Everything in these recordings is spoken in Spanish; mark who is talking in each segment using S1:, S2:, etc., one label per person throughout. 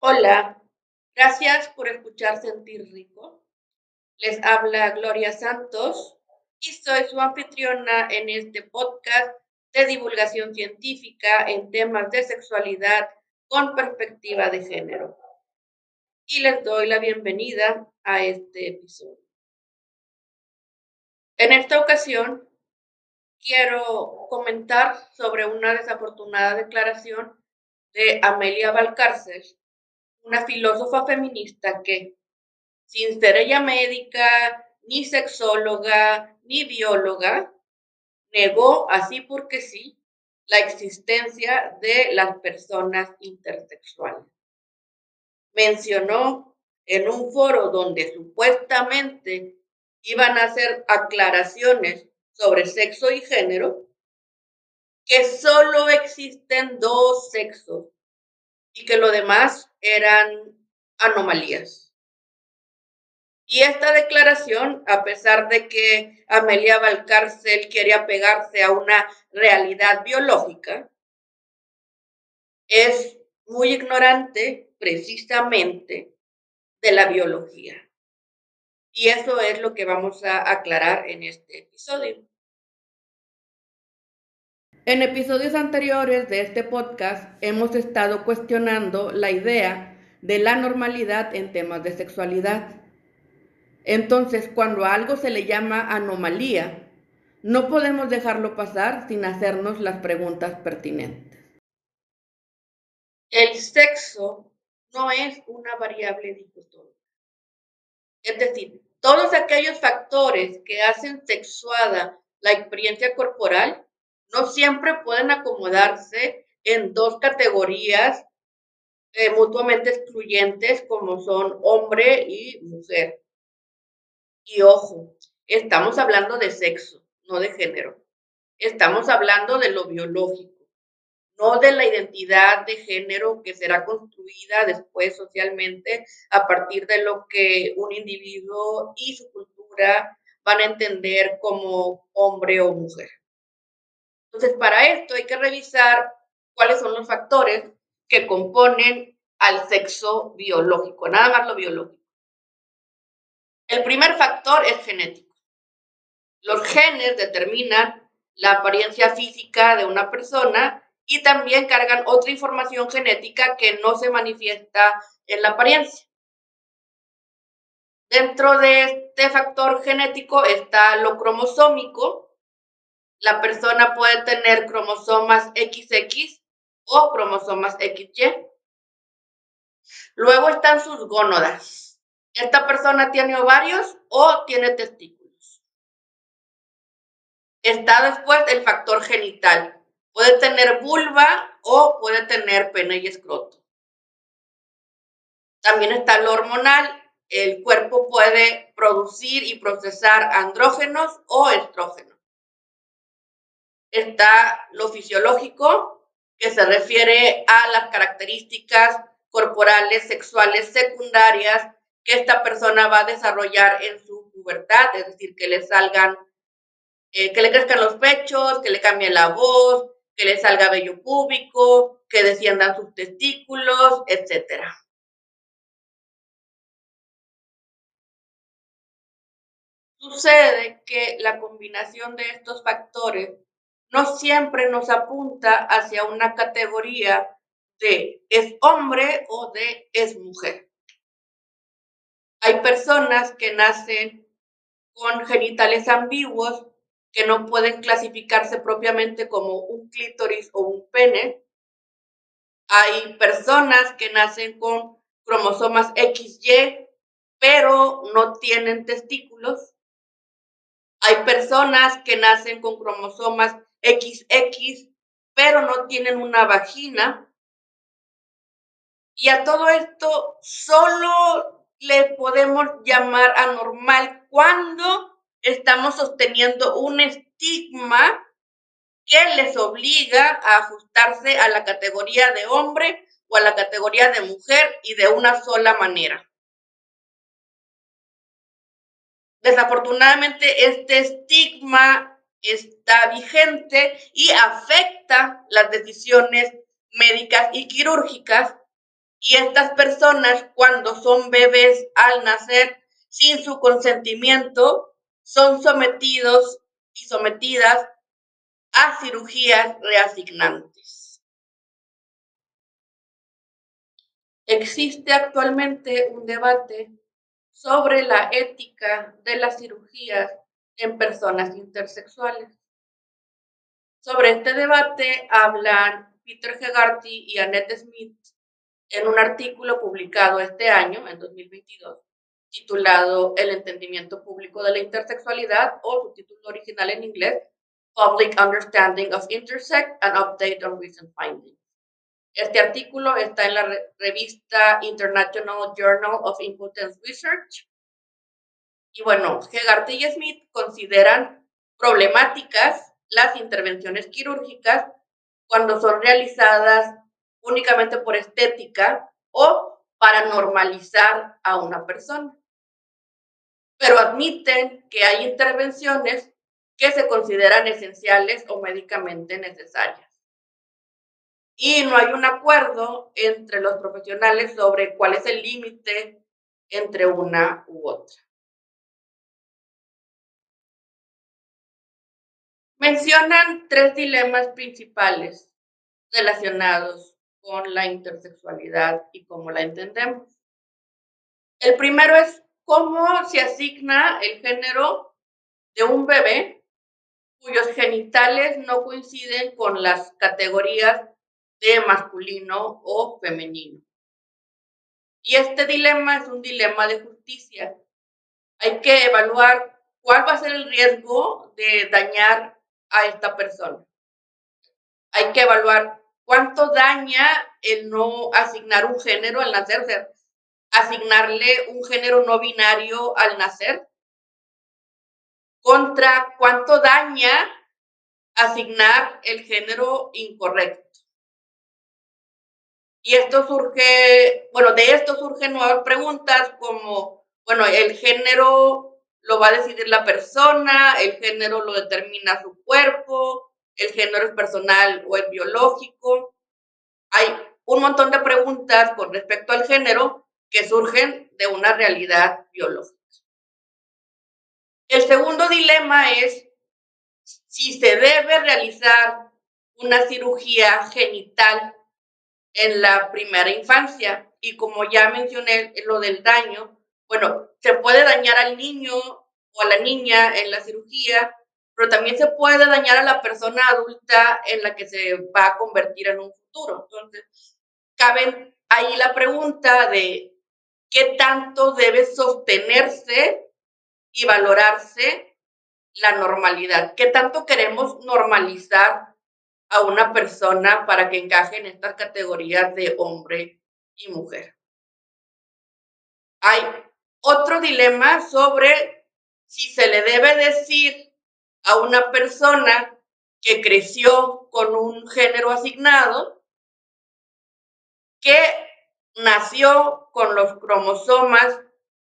S1: Hola, gracias por escuchar Sentir Rico. Les habla Gloria Santos y soy su anfitriona en este podcast de divulgación científica en temas de sexualidad con perspectiva de género. Y les doy la bienvenida a este episodio. En esta ocasión quiero comentar sobre una desafortunada declaración de Amelia Valcárcel, una filósofa feminista que, sin ser ella médica, ni sexóloga, ni bióloga, negó así porque sí la existencia de las personas intersexuales. Mencionó en un foro donde supuestamente iban a hacer aclaraciones sobre sexo y género, que solo existen dos sexos y que lo demás eran anomalías. Y esta declaración, a pesar de que Amelia Valcárcel quiere apegarse a una realidad biológica, es muy ignorante precisamente de la biología. Y eso es lo que vamos a aclarar en este episodio. En episodios anteriores de este podcast hemos estado cuestionando la idea de la normalidad en temas de sexualidad. Entonces, cuando algo se le llama anomalía, no podemos dejarlo pasar sin hacernos las preguntas pertinentes. El sexo no es una variable dicotómica. Es decir, todos aquellos factores que hacen sexuada la experiencia corporal no siempre pueden acomodarse en dos categorías eh, mutuamente excluyentes como son hombre y mujer. Y ojo, estamos hablando de sexo, no de género. Estamos hablando de lo biológico, no de la identidad de género que será construida después socialmente a partir de lo que un individuo y su cultura van a entender como hombre o mujer. Entonces, para esto hay que revisar cuáles son los factores que componen al sexo biológico, nada más lo biológico. El primer factor es genético. Los genes determinan la apariencia física de una persona y también cargan otra información genética que no se manifiesta en la apariencia. Dentro de este factor genético está lo cromosómico, la persona puede tener cromosomas XX o cromosomas XY. Luego están sus gónodas. Esta persona tiene ovarios o tiene testículos. Está después el factor genital. Puede tener vulva o puede tener pene y escroto. También está lo hormonal. El cuerpo puede producir y procesar andrógenos o estrógenos está lo fisiológico, que se refiere a las características corporales, sexuales, secundarias que esta persona va a desarrollar en su pubertad, es decir, que le salgan, eh, que le crezcan los pechos, que le cambie la voz, que le salga vello púbico, que desciendan sus testículos, etcétera. Sucede que la combinación de estos factores no siempre nos apunta hacia una categoría de es hombre o de es mujer. Hay personas que nacen con genitales ambiguos que no pueden clasificarse propiamente como un clítoris o un pene. Hay personas que nacen con cromosomas XY, pero no tienen testículos. Hay personas que nacen con cromosomas XX, pero no tienen una vagina. Y a todo esto solo le podemos llamar anormal cuando estamos sosteniendo un estigma que les obliga a ajustarse a la categoría de hombre o a la categoría de mujer y de una sola manera. Desafortunadamente, este estigma está vigente y afecta las decisiones médicas y quirúrgicas Y estas personas, cuando son bebés al nacer, sin su consentimiento, son sometidos y sometidas a cirugías reasignantes. Existe actualmente un debate sobre la ética de las cirugías en personas intersexuales. Sobre este debate hablan Peter Hegarty y Annette Smith en un artículo publicado este año, en 2022, titulado El entendimiento público de la intersexualidad o su título original en inglés, Public Understanding of Intersex and Update on Recent Findings. Este artículo está en la revista International Journal of Impotence Research. Y bueno, Hegarty y Smith consideran problemáticas las intervenciones quirúrgicas cuando son realizadas únicamente por estética o para normalizar a una persona. Pero admiten que hay intervenciones que se consideran esenciales o médicamente necesarias. Y no hay un acuerdo entre los profesionales sobre cuál es el límite entre una u otra. Mencionan tres dilemas principales relacionados con la intersexualidad y cómo la entendemos. El primero es cómo se asigna el género de un bebé cuyos genitales no coinciden con las categorías de masculino o femenino. Y este dilema es un dilema de justicia. Hay que evaluar cuál va a ser el riesgo de dañar a esta persona. Hay que evaluar cuánto daña el no asignar un género al nacer, o sea, asignarle un género no binario al nacer, contra cuánto daña asignar el género incorrecto. Y esto surge, bueno, de esto surgen nuevas preguntas como, bueno, el género lo va a decidir la persona, el género lo determina su cuerpo, el género es personal o es biológico. Hay un montón de preguntas con respecto al género que surgen de una realidad biológica. El segundo dilema es si se debe realizar una cirugía genital en la primera infancia. Y como ya mencioné lo del daño, bueno, se puede dañar al niño o a la niña en la cirugía, pero también se puede dañar a la persona adulta en la que se va a convertir en un futuro. Entonces, cabe ahí la pregunta de qué tanto debe sostenerse y valorarse la normalidad, qué tanto queremos normalizar a una persona para que encaje en estas categorías de hombre y mujer. Hay otro dilema sobre si se le debe decir a una persona que creció con un género asignado que nació con los cromosomas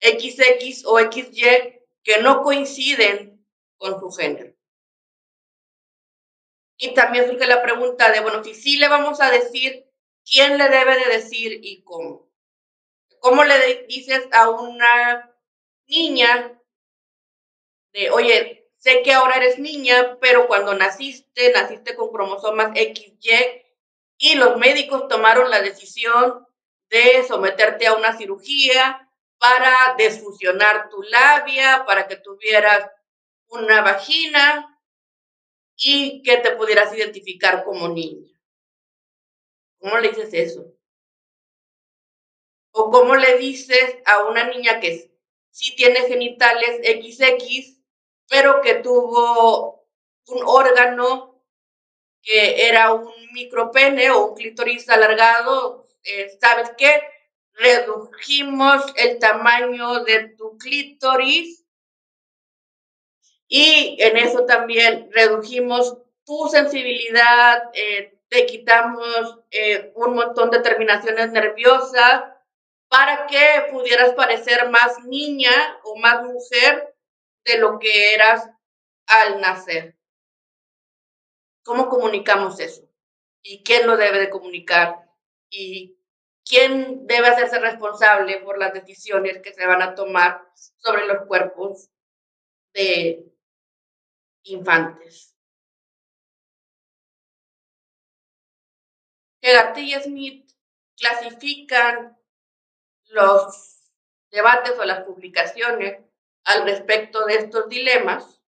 S1: XX o XY que no coinciden con su género. Y también surge la pregunta de, bueno, si sí le vamos a decir, ¿quién le debe de decir y cómo? ¿Cómo le dices a una niña de, oye, sé que ahora eres niña, pero cuando naciste, naciste con cromosomas XY y los médicos tomaron la decisión de someterte a una cirugía para desfusionar tu labia, para que tuvieras una vagina, y que te pudieras identificar como niña. ¿Cómo le dices eso? O cómo le dices a una niña que sí tiene genitales XX, pero que tuvo un órgano que era un micropene o un clítoris alargado, eh, ¿sabes qué? Redujimos el tamaño de tu clítoris y en eso también redujimos tu sensibilidad, eh, te quitamos eh, un montón de terminaciones nerviosas para que pudieras parecer más niña o más mujer de lo que eras al nacer. ¿Cómo comunicamos eso? ¿Y quién lo debe de comunicar? ¿Y quién debe hacerse responsable por las decisiones que se van a tomar sobre los cuerpos de infantes. Hegarty y Smith clasifican los debates o las publicaciones al respecto de estos dilemas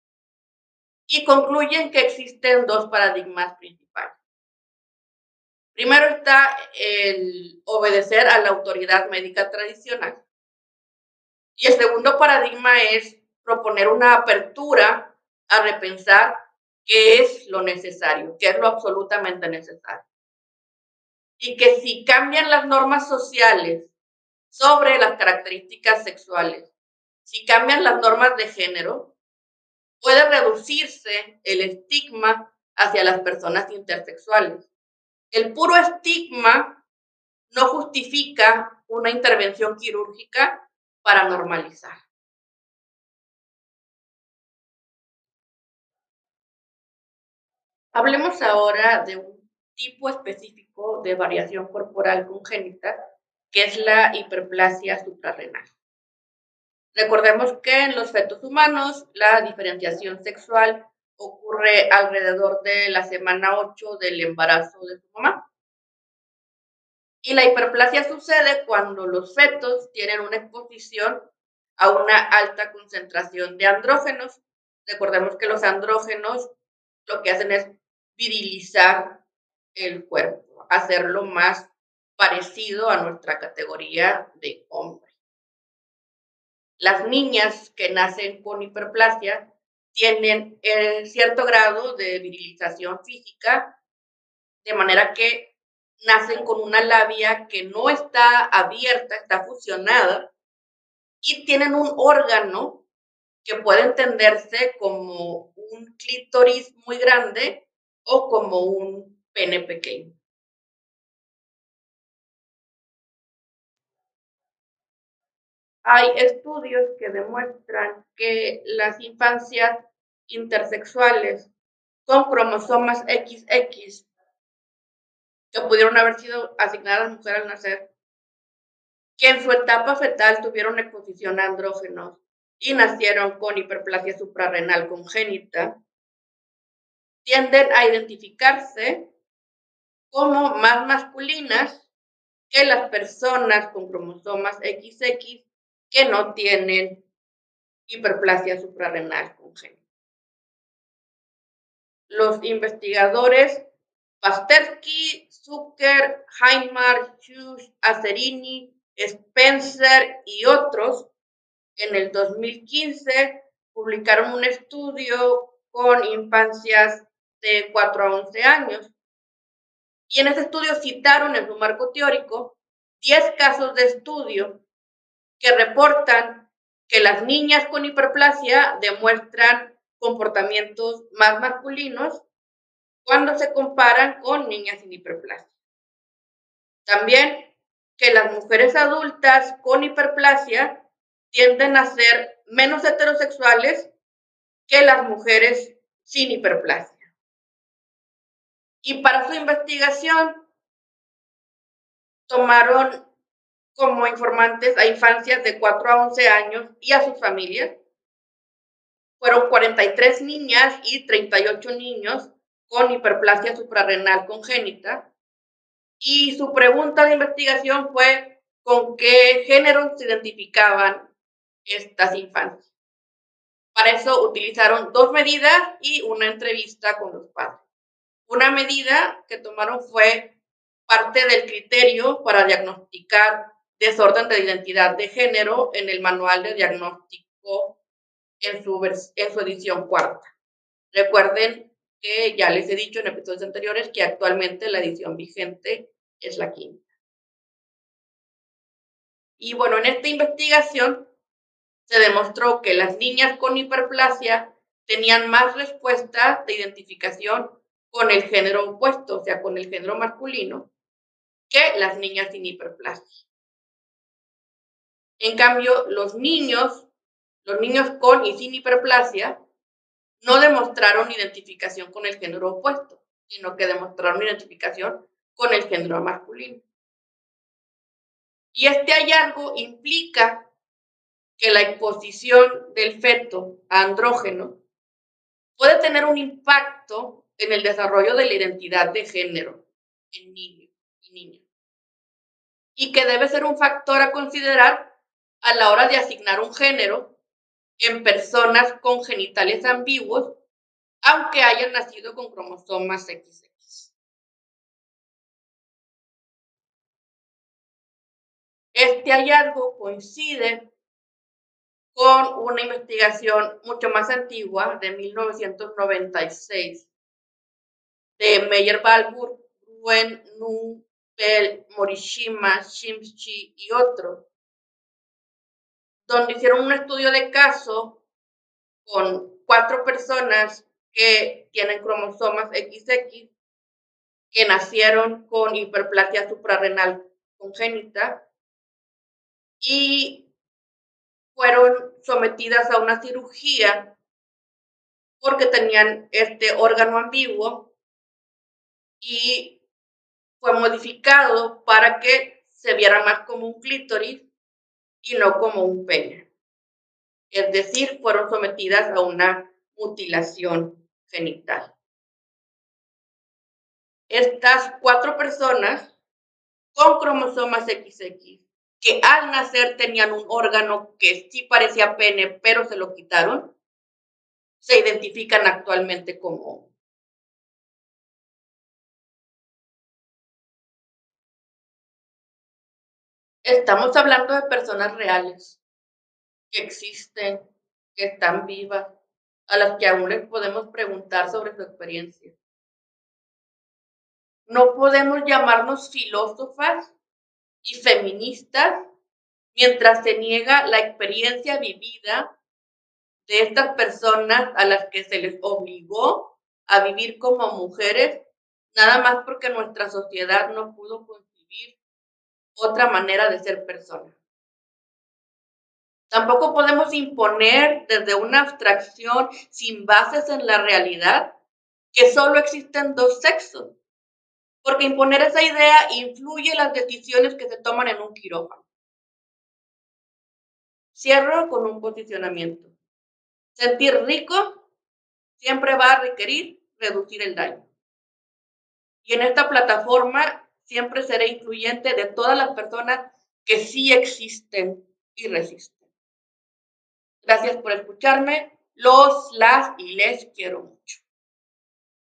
S1: y concluyen que existen dos paradigmas principales. Primero está el obedecer a la autoridad médica tradicional. Y el segundo paradigma es proponer una apertura a repensar qué es lo necesario, qué es lo absolutamente necesario. Y que si cambian las normas sociales sobre las características sexuales, si cambian las normas de género, puede reducirse el estigma hacia las personas intersexuales. El puro estigma no justifica una intervención quirúrgica para normalizar. Hablemos ahora de un tipo específico de variación corporal congénita, que es la hiperplasia suprarrenal. Recordemos que en los fetos humanos la diferenciación sexual ocurre alrededor de la semana 8 del embarazo de su mamá. Y la hiperplasia sucede cuando los fetos tienen una exposición a una alta concentración de andrógenos. Recordemos que los andrógenos lo que hacen es virilizar el cuerpo, hacerlo más parecido a nuestra categoría de hombre. Las niñas que nacen con hiperplasia tienen eh, cierto grado de virilización física, de manera que nacen con una labia que no está abierta, está fusionada, y tienen un órgano que puede entenderse como un clítoris muy grande o como un pene pequeño. Hay estudios que demuestran que las infancias intersexuales con cromosomas XX que pudieron haber sido asignadas a mujer al nacer, que en su etapa fetal tuvieron exposición a andrógenos y nacieron con hiperplasia suprarrenal congénita, tienden a identificarse como más masculinas que las personas con cromosomas XX que no tienen hiperplasia suprarrenal congénita. Los investigadores Pasterski, Zucker, Heimar, Hughes, Acerini, Spencer y otros en el 2015 publicaron un estudio con infancias de 4 a 11 años. Y en ese estudio citaron en su marco teórico 10 casos de estudio que reportan que las niñas con hiperplasia demuestran comportamientos más masculinos cuando se comparan con niñas sin hiperplasia. También que las mujeres adultas con hiperplasia tienden a ser menos heterosexuales que las mujeres sin hiperplasia. Y para su investigación tomaron como informantes a infancias de 4 a 11 años y a sus familias. Fueron 43 niñas y 38 niños con hiperplasia suprarrenal congénita. Y su pregunta de investigación fue con qué género se identificaban estas infancias. Para eso utilizaron dos medidas y una entrevista con los padres. Una medida que tomaron fue parte del criterio para diagnosticar desorden de identidad de género en el manual de diagnóstico en su, edición cuarta. Recuerden que ya les he dicho en episodios anteriores que actualmente la edición vigente es la quinta. Y bueno, en esta investigación se demostró que las niñas con hiperplasia tenían más respuesta de identificación con el género opuesto, o sea, con el género masculino, que las niñas sin hiperplasia. En cambio, los niños, los niños con y sin hiperplasia, no demostraron identificación con el género opuesto, sino que demostraron identificación con el género masculino. Y este hallazgo implica que la exposición del feto a andrógeno puede tener un impacto en el desarrollo de la identidad de género en niños y niñas. Y que debe ser un factor a considerar a la hora de asignar un género en personas con genitales ambiguos, aunque hayan nacido con cromosomas XX. Este hallazgo coincide con una investigación mucho más antigua de 1996 de Meyer Balbur, Ruen, Nu, Bell, Morishima, Shimchi y otros, donde hicieron un estudio de caso con cuatro personas que tienen cromosomas XX que nacieron con hiperplasia suprarrenal congénita y fueron sometidas a una cirugía porque tenían este órgano ambiguo y fue modificado para que se viera más como un clítoris y no como un pene. Es decir, fueron sometidas a una mutilación genital. Estas cuatro personas con cromosomas XX que al nacer tenían un órgano que sí parecía pene, pero se lo quitaron, se identifican actualmente como Estamos hablando de personas reales, que existen, que están vivas, a las que aún les podemos preguntar sobre su experiencia. No podemos llamarnos filósofas y feministas mientras se niega la experiencia vivida de estas personas a las que se les obligó a vivir como mujeres, nada más porque nuestra sociedad no pudo otra manera de ser persona. Tampoco podemos imponer desde una abstracción sin bases en la realidad que solo existen dos sexos porque imponer esa idea influye en las decisiones que se toman en un quirófano. Cierro con un posicionamiento. Sentir rico siempre va a requerir reducir el daño. Y en esta plataforma siempre seré incluyente de todas las personas que sí existen y resisten. Gracias por escucharme. Los, las y les quiero